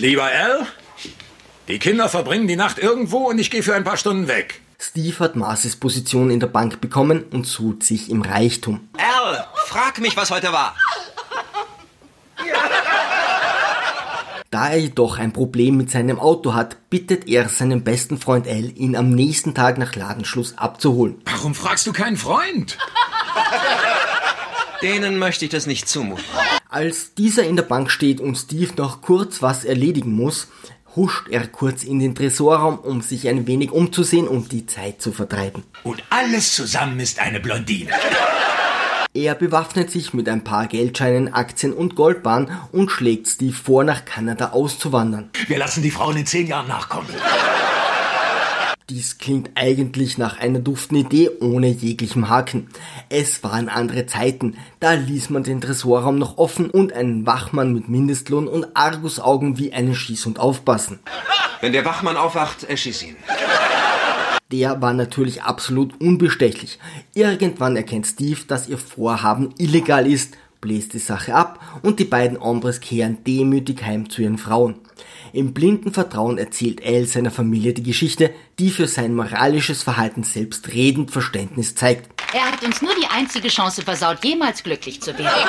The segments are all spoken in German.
Lieber Al, die Kinder verbringen die Nacht irgendwo und ich gehe für ein paar Stunden weg. Steve hat Marcis Position in der Bank bekommen und suhlt sich im Reichtum. Al, frag mich, was heute war. Da er jedoch ein Problem mit seinem Auto hat, bittet er seinen besten Freund Al, ihn am nächsten Tag nach Ladenschluss abzuholen. Warum fragst du keinen Freund? Denen möchte ich das nicht zumuten. Als dieser in der Bank steht und Steve noch kurz was erledigen muss, huscht er kurz in den Tresorraum, um sich ein wenig umzusehen und die Zeit zu vertreiben. Und alles zusammen ist eine Blondine. Er bewaffnet sich mit ein paar Geldscheinen, Aktien und Goldbahn und schlägt Steve vor, nach Kanada auszuwandern. Wir lassen die Frauen in zehn Jahren nachkommen. Dies klingt eigentlich nach einer duften Idee ohne jeglichem Haken. Es waren andere Zeiten, da ließ man den Tresorraum noch offen und einen Wachmann mit Mindestlohn und Argusaugen wie einen Schießhund aufpassen. Wenn der Wachmann aufwacht, erschieß ihn. Der war natürlich absolut unbestechlich. Irgendwann erkennt Steve, dass ihr Vorhaben illegal ist, bläst die Sache ab und die beiden Hombres kehren demütig heim zu ihren Frauen. Im blinden Vertrauen erzählt Al seiner Familie die Geschichte, die für sein moralisches Verhalten selbstredend Verständnis zeigt. Er hat uns nur die einzige Chance versaut, jemals glücklich zu werden.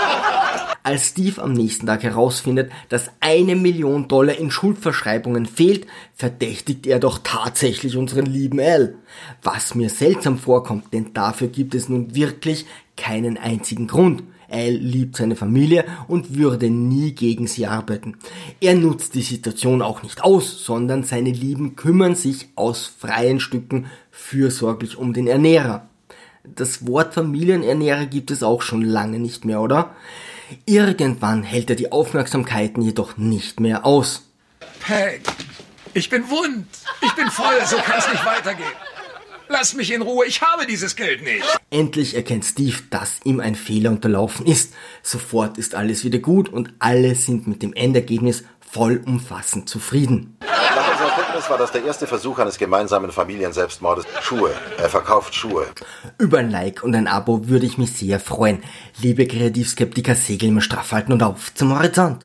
Als Steve am nächsten Tag herausfindet, dass eine Million Dollar in Schuldverschreibungen fehlt, verdächtigt er doch tatsächlich unseren lieben Al. Was mir seltsam vorkommt, denn dafür gibt es nun wirklich keinen einzigen Grund. Al liebt seine Familie und würde nie gegen sie arbeiten. Er nutzt die Situation auch nicht aus, sondern seine Lieben kümmern sich aus freien Stücken fürsorglich um den Ernährer. Das Wort Familienernährer gibt es auch schon lange nicht mehr, oder? Irgendwann hält er die Aufmerksamkeiten jedoch nicht mehr aus. Peg, ich bin wund. Ich bin voll. So kann es nicht weitergehen. Lass mich in Ruhe. Ich habe dieses Geld nicht. Endlich erkennt Steve, dass ihm ein Fehler unterlaufen ist. Sofort ist alles wieder gut und alle sind mit dem Endergebnis vollumfassend zufrieden. Nach unserer Kenntnis war das der erste Versuch eines gemeinsamen Familienselbstmordes. Schuhe. Er verkauft Schuhe. Über ein Like und ein Abo würde ich mich sehr freuen. Liebe Kreativskeptiker, segeln wir straff halten und auf zum Horizont.